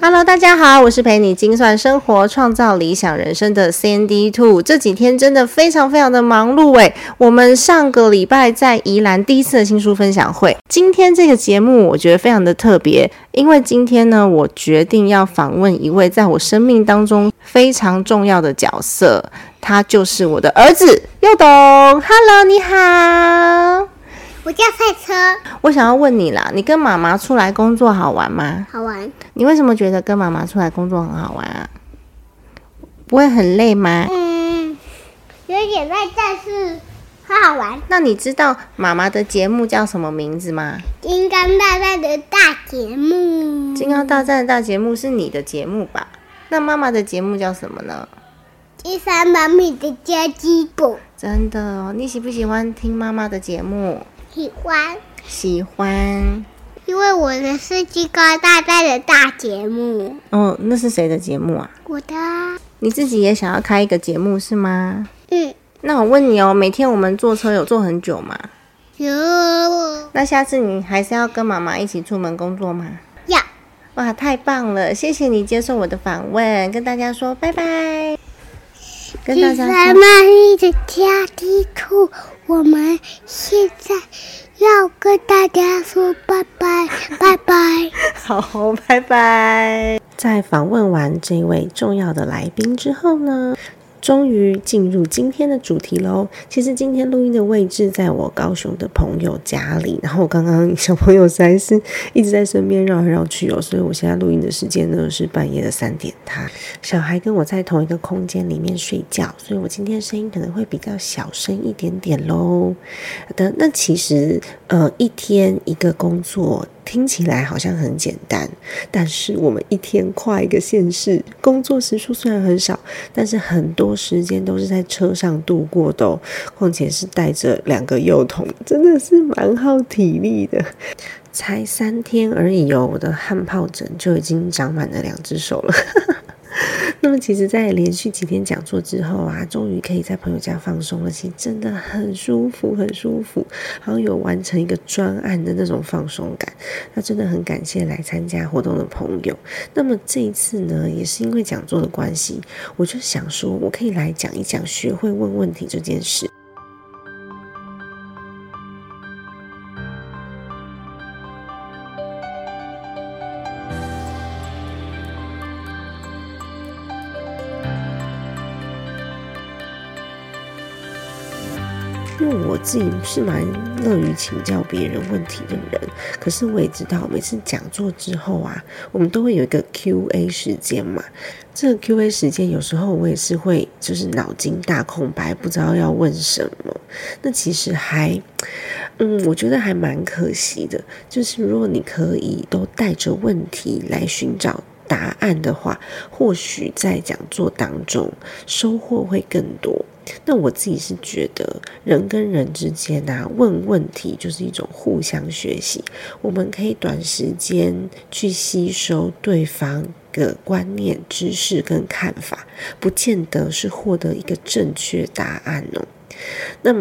Hello，大家好，我是陪你精算生活、创造理想人生的 Sandy Two。这几天真的非常非常的忙碌诶，我们上个礼拜在宜兰第一次的新书分享会，今天这个节目我觉得非常的特别，因为今天呢，我决定要访问一位在我生命当中非常重要的角色，他就是我的儿子佑董。Hello，你好。我叫赛车。我想要问你啦，你跟妈妈出来工作好玩吗？好玩。你为什么觉得跟妈妈出来工作很好玩啊？不会很累吗？嗯，有点累，但是很好玩。那你知道妈妈的节目叫什么名字吗？金刚大战的大节目。金刚大战的大节目是你的节目吧？那妈妈的节目叫什么呢？第三妈咪的家鸡部。真的哦，你喜不喜欢听妈妈的节目？喜欢，喜欢，因为我的是金刚大大的大节目。哦，那是谁的节目啊？我的。你自己也想要开一个节目是吗？嗯。那我问你哦，每天我们坐车有坐很久吗？有。那下次你还是要跟妈妈一起出门工作吗？要。哇，太棒了！谢谢你接受我的访问，跟大家说拜拜。跟大家说。妈咪的家地图。我们现在要跟大家说拜拜，拜拜。好，拜拜。在访问完这位重要的来宾之后呢？终于进入今天的主题喽。其实今天录音的位置在我高雄的朋友家里，然后我刚刚小朋友实在是一直在身边绕来绕去哦，所以我现在录音的时间呢是半夜的三点。他小孩跟我在同一个空间里面睡觉，所以我今天声音可能会比较小声一点点喽。好的那其实呃一天一个工作。听起来好像很简单，但是我们一天跨一个县市，工作时数虽然很少，但是很多时间都是在车上度过的哦。况且是带着两个幼童，真的是蛮耗体力的。才三天而已哦，我的汗疱疹就已经长满了两只手了。那么，其实，在连续几天讲座之后啊，终于可以在朋友家放松了。其实真的很舒服，很舒服，好像有完成一个专案的那种放松感。那真的很感谢来参加活动的朋友。那么这一次呢，也是因为讲座的关系，我就想说，我可以来讲一讲学会问问题这件事。因为我自己是蛮乐于请教别人问题的人，可是我也知道，每次讲座之后啊，我们都会有一个 Q&A 时间嘛。这个 Q&A 时间有时候我也是会就是脑筋大空白，不知道要问什么。那其实还，嗯，我觉得还蛮可惜的。就是如果你可以都带着问题来寻找答案的话，或许在讲座当中收获会更多。那我自己是觉得，人跟人之间啊，问问题就是一种互相学习。我们可以短时间去吸收对方的观念、知识跟看法，不见得是获得一个正确答案哦。那，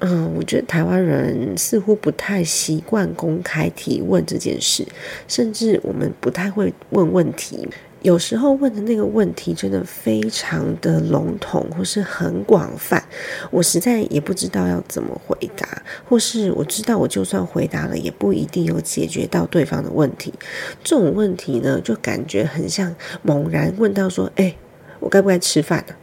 嗯，我觉得台湾人似乎不太习惯公开提问这件事，甚至我们不太会问问题。有时候问的那个问题真的非常的笼统，或是很广泛，我实在也不知道要怎么回答，或是我知道我就算回答了，也不一定有解决到对方的问题。这种问题呢，就感觉很像猛然问到说：“哎，我该不该吃饭呢？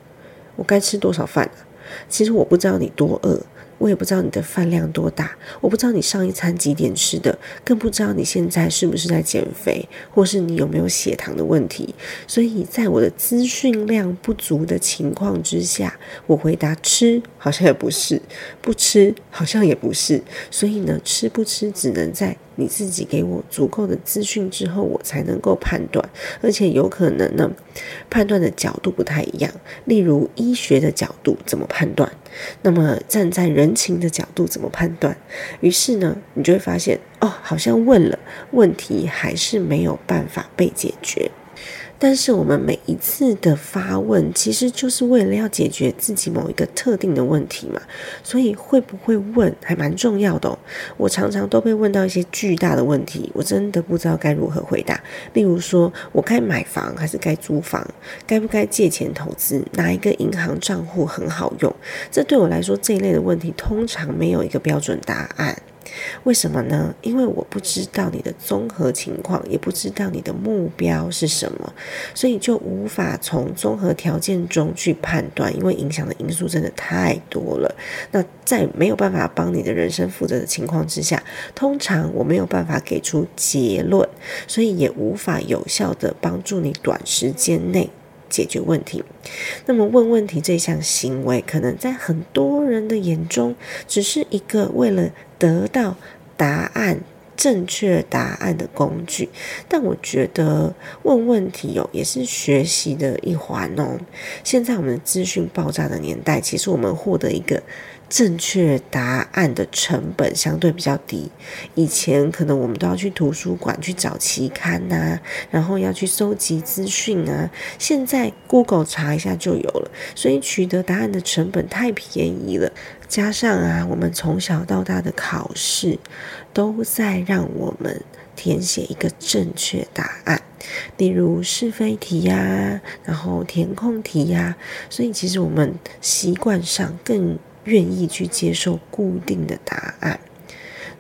我该吃多少饭呢？”其实我不知道你多饿。我也不知道你的饭量多大，我不知道你上一餐几点吃的，更不知道你现在是不是在减肥，或是你有没有血糖的问题。所以在我的资讯量不足的情况之下，我回答吃好像也不是，不吃好像也不是。所以呢，吃不吃只能在你自己给我足够的资讯之后，我才能够判断，而且有可能呢，判断的角度不太一样。例如医学的角度怎么判断，那么站在人情的角度怎么判断？于是呢，你就会发现，哦，好像问了问题还是没有办法被解决。但是我们每一次的发问，其实就是为了要解决自己某一个特定的问题嘛。所以会不会问还蛮重要的哦。我常常都被问到一些巨大的问题，我真的不知道该如何回答。例如说，我该买房还是该租房？该不该借钱投资？哪一个银行账户很好用？这对我来说，这一类的问题通常没有一个标准答案。为什么呢？因为我不知道你的综合情况，也不知道你的目标是什么，所以就无法从综合条件中去判断。因为影响的因素真的太多了。那在没有办法帮你的人生负责的情况之下，通常我没有办法给出结论，所以也无法有效的帮助你短时间内。解决问题，那么问问题这项行为，可能在很多人的眼中，只是一个为了得到答案、正确答案的工具。但我觉得问问题哦，也是学习的一环哦。现在我们资讯爆炸的年代，其实我们获得一个。正确答案的成本相对比较低。以前可能我们都要去图书馆去找期刊呐，然后要去搜集资讯啊。现在 Google 查一下就有了，所以取得答案的成本太便宜了。加上啊，我们从小到大的考试都在让我们填写一个正确答案，例如是非题呀，然后填空题呀。所以其实我们习惯上更。愿意去接受固定的答案，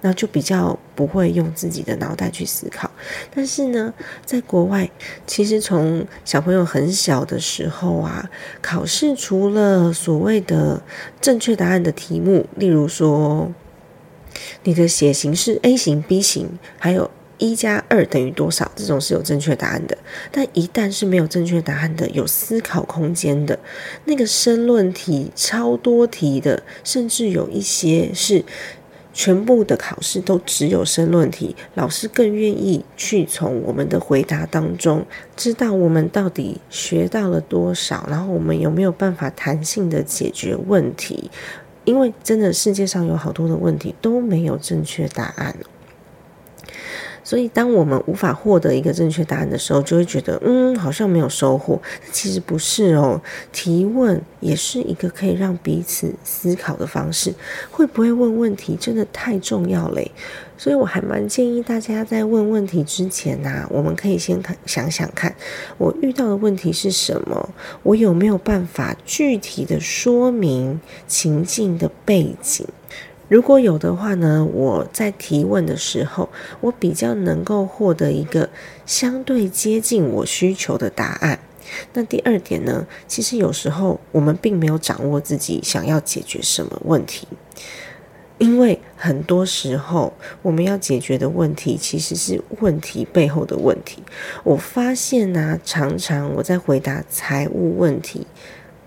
那就比较不会用自己的脑袋去思考。但是呢，在国外，其实从小朋友很小的时候啊，考试除了所谓的正确答案的题目，例如说你的血型是 A 型、B 型，还有。一加二等于多少？这种是有正确答案的，但一旦是没有正确答案的，有思考空间的那个申论题超多题的，甚至有一些是全部的考试都只有申论题，老师更愿意去从我们的回答当中知道我们到底学到了多少，然后我们有没有办法弹性的解决问题？因为真的世界上有好多的问题都没有正确答案。所以，当我们无法获得一个正确答案的时候，就会觉得，嗯，好像没有收获。其实不是哦，提问也是一个可以让彼此思考的方式。会不会问问题，真的太重要嘞。所以我还蛮建议大家在问问题之前呐，我们可以先看想想看，我遇到的问题是什么，我有没有办法具体的说明情境的背景。如果有的话呢，我在提问的时候，我比较能够获得一个相对接近我需求的答案。那第二点呢，其实有时候我们并没有掌握自己想要解决什么问题，因为很多时候我们要解决的问题其实是问题背后的问题。我发现呢，常常我在回答财务问题，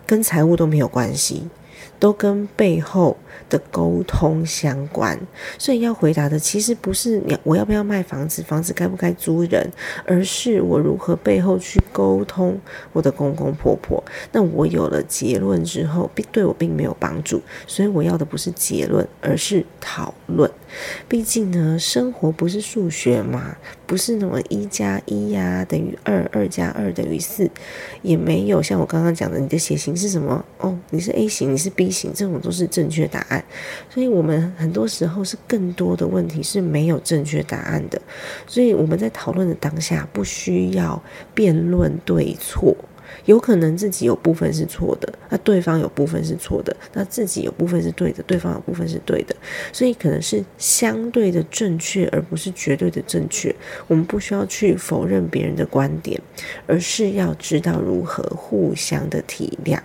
跟财务都没有关系，都跟背后。的沟通相关，所以要回答的其实不是你我要不要卖房子，房子该不该租人，而是我如何背后去沟通我的公公婆婆。那我有了结论之后，并对我并没有帮助，所以我要的不是结论，而是讨论。毕竟呢，生活不是数学嘛，不是那么一加一呀等于二，二加二等于四，也没有像我刚刚讲的，你的血型是什么？哦，你是 A 型，你是 B 型，这种都是正确答案。所以，我们很多时候是更多的问题是没有正确答案的。所以，我们在讨论的当下，不需要辩论对错。有可能自己有部分是错的，那对方有部分是错的，那自己有部分是对的，对方有部分是对的。所以，可能是相对的正确，而不是绝对的正确。我们不需要去否认别人的观点，而是要知道如何互相的体谅。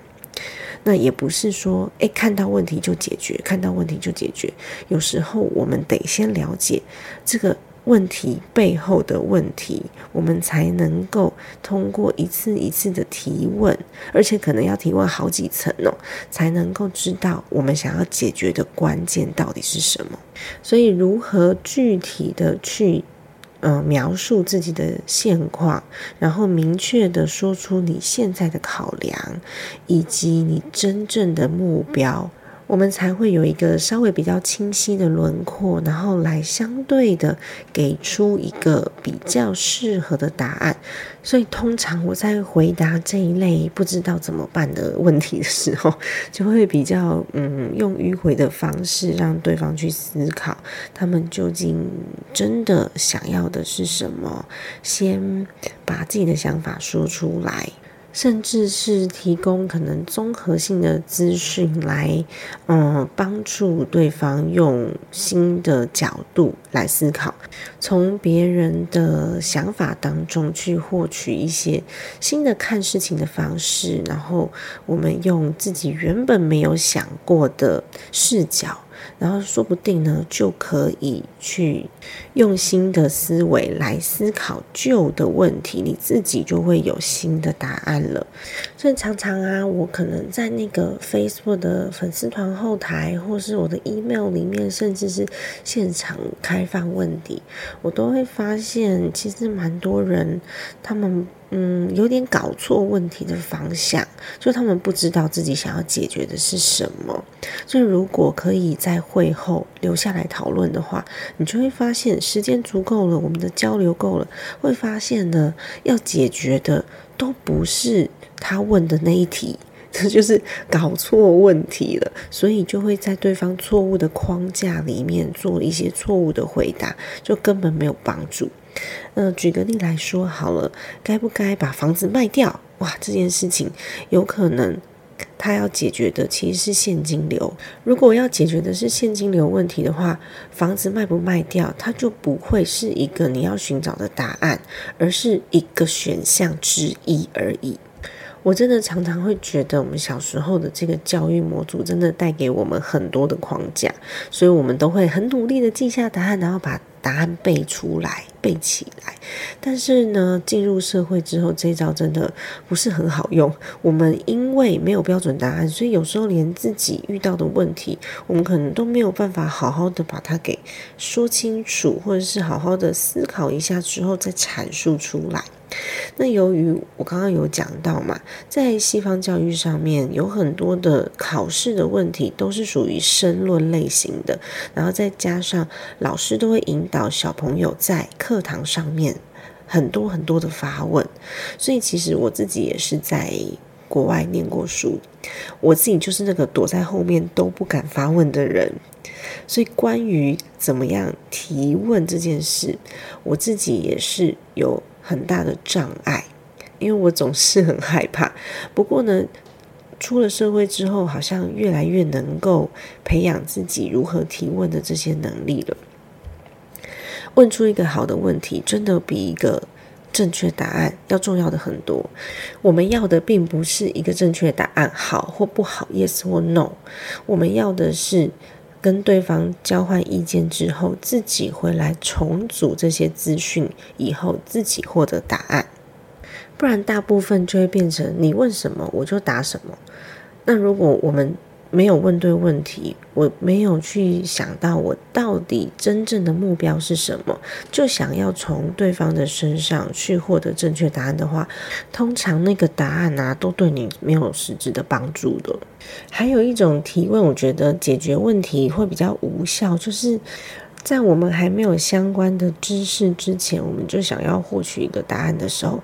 那也不是说，诶，看到问题就解决，看到问题就解决。有时候我们得先了解这个问题背后的问题，我们才能够通过一次一次的提问，而且可能要提问好几层哦，才能够知道我们想要解决的关键到底是什么。所以，如何具体的去呃描述自己的现况，然后明确的说出你现在的考量，以及你真正的目标。我们才会有一个稍微比较清晰的轮廓，然后来相对的给出一个比较适合的答案。所以，通常我在回答这一类不知道怎么办的问题的时候，就会比较嗯用迂回的方式让对方去思考，他们究竟真的想要的是什么，先把自己的想法说出来。甚至是提供可能综合性的资讯来，嗯，帮助对方用新的角度来思考，从别人的想法当中去获取一些新的看事情的方式，然后我们用自己原本没有想过的视角。然后说不定呢，就可以去用新的思维来思考旧的问题，你自己就会有新的答案了。所以常常啊，我可能在那个 Facebook 的粉丝团后台，或是我的 email 里面，甚至是现场开放问题，我都会发现，其实蛮多人他们。嗯，有点搞错问题的方向，就他们不知道自己想要解决的是什么。所以，如果可以在会后留下来讨论的话，你就会发现时间足够了，我们的交流够了，会发现呢，要解决的都不是他问的那一题，这就是搞错问题了。所以，就会在对方错误的框架里面做一些错误的回答，就根本没有帮助。嗯，举个例来说好了，该不该把房子卖掉？哇，这件事情有可能他要解决的其实是现金流。如果要解决的是现金流问题的话，房子卖不卖掉，它就不会是一个你要寻找的答案，而是一个选项之一而已。我真的常常会觉得，我们小时候的这个教育模组真的带给我们很多的框架，所以我们都会很努力的记下答案，然后把答案背出来、背起来。但是呢，进入社会之后，这招真的不是很好用。我们因为没有标准答案，所以有时候连自己遇到的问题，我们可能都没有办法好好的把它给说清楚，或者是好好的思考一下之后再阐述出来。那由于我刚刚有讲到嘛，在西方教育上面有很多的考试的问题都是属于申论类型的，然后再加上老师都会引导小朋友在课堂上面很多很多的发问，所以其实我自己也是在国外念过书，我自己就是那个躲在后面都不敢发问的人，所以关于怎么样提问这件事，我自己也是有。很大的障碍，因为我总是很害怕。不过呢，出了社会之后，好像越来越能够培养自己如何提问的这些能力了。问出一个好的问题，真的比一个正确答案要重要的很多。我们要的并不是一个正确答案，好或不好，yes 或 no。我们要的是。跟对方交换意见之后，自己回来重组这些资讯以后，自己获得答案。不然，大部分就会变成你问什么我就答什么。那如果我们没有问对问题，我没有去想到我到底真正的目标是什么，就想要从对方的身上去获得正确答案的话，通常那个答案啊，都对你没有实质的帮助的。还有一种提问，我觉得解决问题会比较无效，就是在我们还没有相关的知识之前，我们就想要获取一个答案的时候。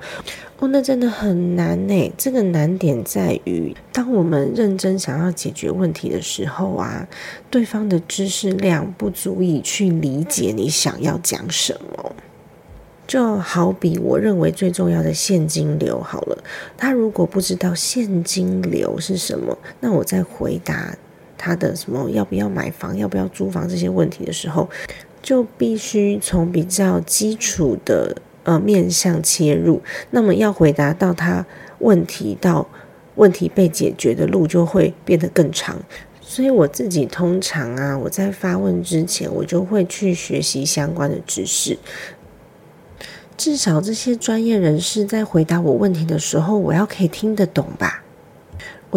哦，那真的很难呢。这个难点在于，当我们认真想要解决问题的时候啊，对方的知识量不足以去理解你想要讲什么。就好比我认为最重要的现金流好了，他如果不知道现金流是什么，那我在回答他的什么要不要买房、要不要租房这些问题的时候，就必须从比较基础的。呃，面向切入，那么要回答到他问题到问题被解决的路就会变得更长。所以我自己通常啊，我在发问之前，我就会去学习相关的知识。至少这些专业人士在回答我问题的时候，我要可以听得懂吧？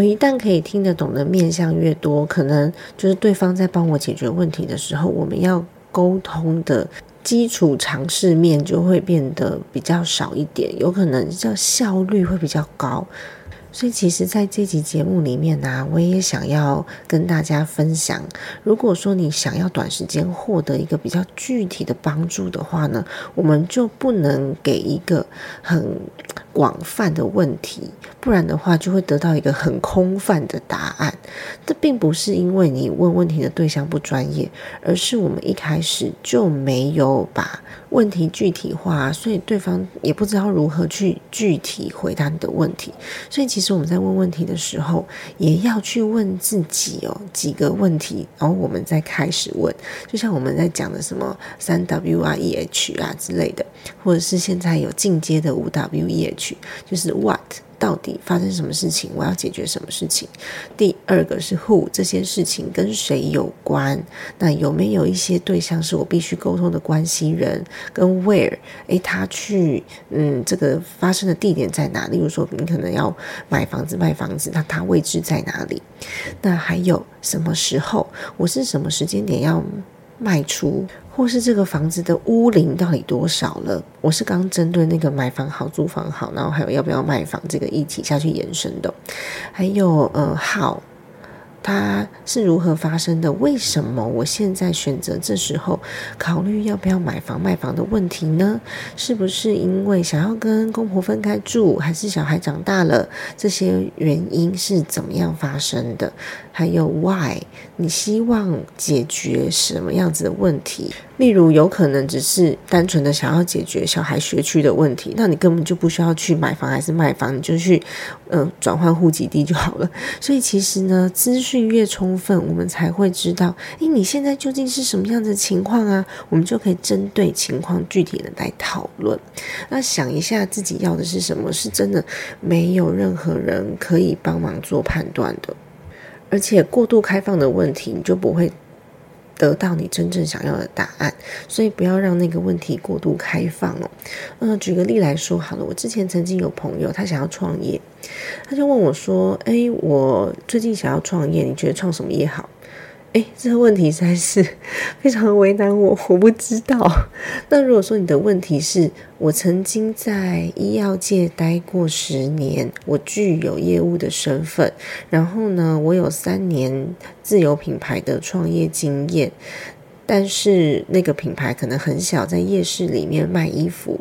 我一旦可以听得懂的面向越多，可能就是对方在帮我解决问题的时候，我们要沟通的基础常识面就会变得比较少一点，有可能叫效率会比较高。所以，其实，在这集节目里面呢，我也想要跟大家分享，如果说你想要短时间获得一个比较具体的帮助的话呢，我们就不能给一个很广泛的问题，不然的话就会得到一个很空泛的答案。这并不是因为你问问题的对象不专业，而是我们一开始就没有把问题具体化，所以对方也不知道如何去具体回答你的问题。所以，其实我们在问问题的时候，也要去问自己哦几个问题，然后我们再开始问。就像我们在讲的什么三 W 啊、E H 啊之类的，或者是现在有进阶的五 W E H，就是 What。到底发生什么事情？我要解决什么事情？第二个是 who 这些事情跟谁有关？那有没有一些对象是我必须沟通的关系人？跟 where 诶，他去嗯，这个发生的地点在哪？例如说，你可能要买房子、卖房子，那它位置在哪里？那还有什么时候？我是什么时间点要卖出？或是这个房子的屋龄到底多少了？我是刚针对那个买房好、租房好，然后还有要不要卖房这个议题下去延伸的。还有呃，好，它是如何发生的？为什么我现在选择这时候考虑要不要买房卖房的问题呢？是不是因为想要跟公婆分开住，还是小孩长大了？这些原因是怎么样发生的？还有 why？你希望解决什么样子的问题？例如，有可能只是单纯的想要解决小孩学区的问题，那你根本就不需要去买房还是卖房，你就去嗯转换户籍地就好了。所以其实呢，资讯越充分，我们才会知道，诶，你现在究竟是什么样的情况啊？我们就可以针对情况具体的来讨论。那想一下自己要的是什么？是真的没有任何人可以帮忙做判断的。而且过度开放的问题，你就不会得到你真正想要的答案。所以不要让那个问题过度开放哦。嗯，举个例来说好了，我之前曾经有朋友，他想要创业，他就问我说：“哎，我最近想要创业，你觉得创什么业好？”哎，这个问题实在是 非常为难我，我不知道。那如果说你的问题是我曾经在医药界待过十年，我具有业务的身份，然后呢，我有三年自有品牌的创业经验，但是那个品牌可能很小，在夜市里面卖衣服。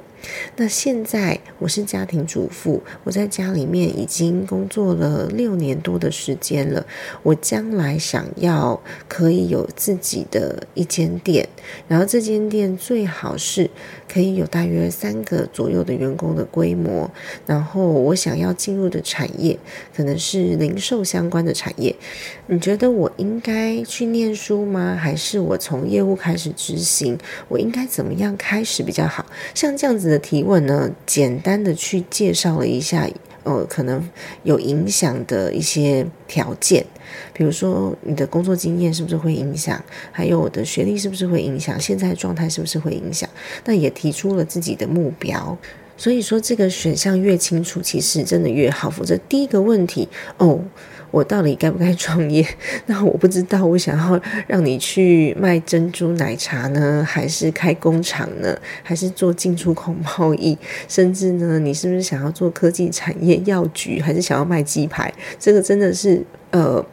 那现在我是家庭主妇，我在家里面已经工作了六年多的时间了。我将来想要可以有自己的一间店，然后这间店最好是可以有大约三个左右的员工的规模。然后我想要进入的产业可能是零售相关的产业。你觉得我应该去念书吗？还是我从业务开始执行？我应该怎么样开始比较好？像这样子。的提问呢，简单的去介绍了一下，呃，可能有影响的一些条件，比如说你的工作经验是不是会影响，还有我的学历是不是会影响，现在状态是不是会影响，那也提出了自己的目标。所以说，这个选项越清楚，其实真的越好。否则，第一个问题哦。我到底该不该创业？那我不知道。我想要让你去卖珍珠奶茶呢，还是开工厂呢，还是做进出口贸易？甚至呢，你是不是想要做科技产业、药局，还是想要卖鸡排？这个真的是呃。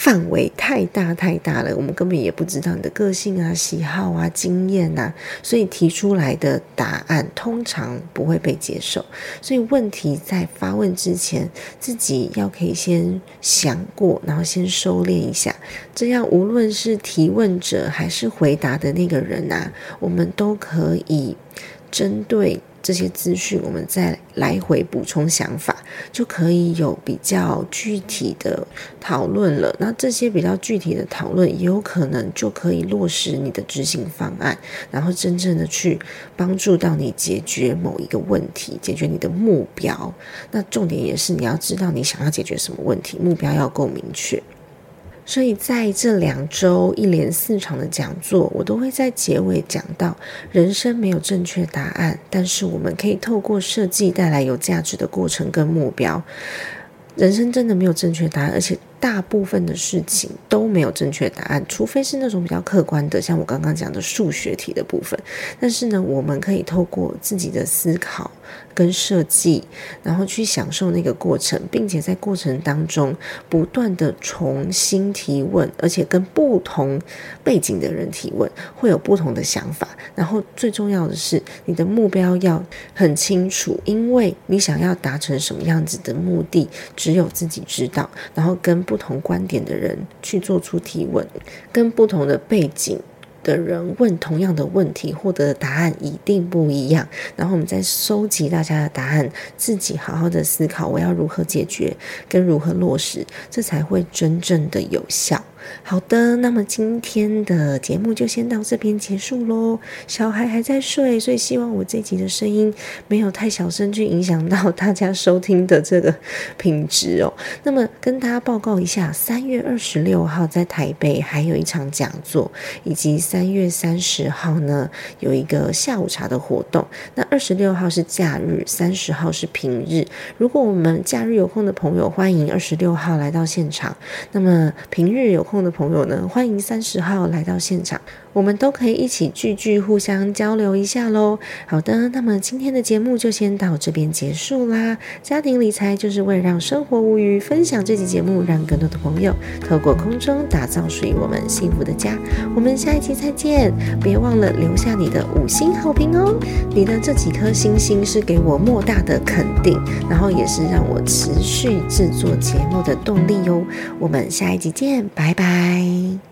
范围太大太大了，我们根本也不知道你的个性啊、喜好啊、经验呐，所以提出来的答案通常不会被接受。所以问题在发问之前，自己要可以先想过，然后先收敛一下，这样无论是提问者还是回答的那个人呐，我们都可以针对。这些资讯，我们再来回补充想法，就可以有比较具体的讨论了。那这些比较具体的讨论，也有可能就可以落实你的执行方案，然后真正的去帮助到你解决某一个问题，解决你的目标。那重点也是你要知道你想要解决什么问题，目标要够明确。所以在这两周一连四场的讲座，我都会在结尾讲到，人生没有正确答案，但是我们可以透过设计带来有价值的过程跟目标。人生真的没有正确答案，而且。大部分的事情都没有正确答案，除非是那种比较客观的，像我刚刚讲的数学题的部分。但是呢，我们可以透过自己的思考跟设计，然后去享受那个过程，并且在过程当中不断的重新提问，而且跟不同背景的人提问，会有不同的想法。然后最重要的是，你的目标要很清楚，因为你想要达成什么样子的目的，只有自己知道。然后跟不同观点的人去做出提问，跟不同的背景的人问同样的问题，获得的答案一定不一样。然后我们再收集大家的答案，自己好好的思考，我要如何解决，跟如何落实，这才会真正的有效。好的，那么今天的节目就先到这边结束喽。小孩还在睡，所以希望我这集的声音没有太小声，去影响到大家收听的这个品质哦。那么跟大家报告一下，三月二十六号在台北还有一场讲座，以及三月三十号呢有一个下午茶的活动。那二十六号是假日，三十号是平日。如果我们假日有空的朋友，欢迎二十六号来到现场。那么平日有。空的朋友呢，欢迎三十号来到现场。我们都可以一起聚聚，互相交流一下喽。好的，那么今天的节目就先到这边结束啦。家庭理财就是为了让生活无虞，分享这期节目，让更多的朋友透过空中打造属于我们幸福的家。我们下一期再见，别忘了留下你的五星好评哦。你的这几颗星星是给我莫大的肯定，然后也是让我持续制作节目的动力哟。我们下一集见，拜拜。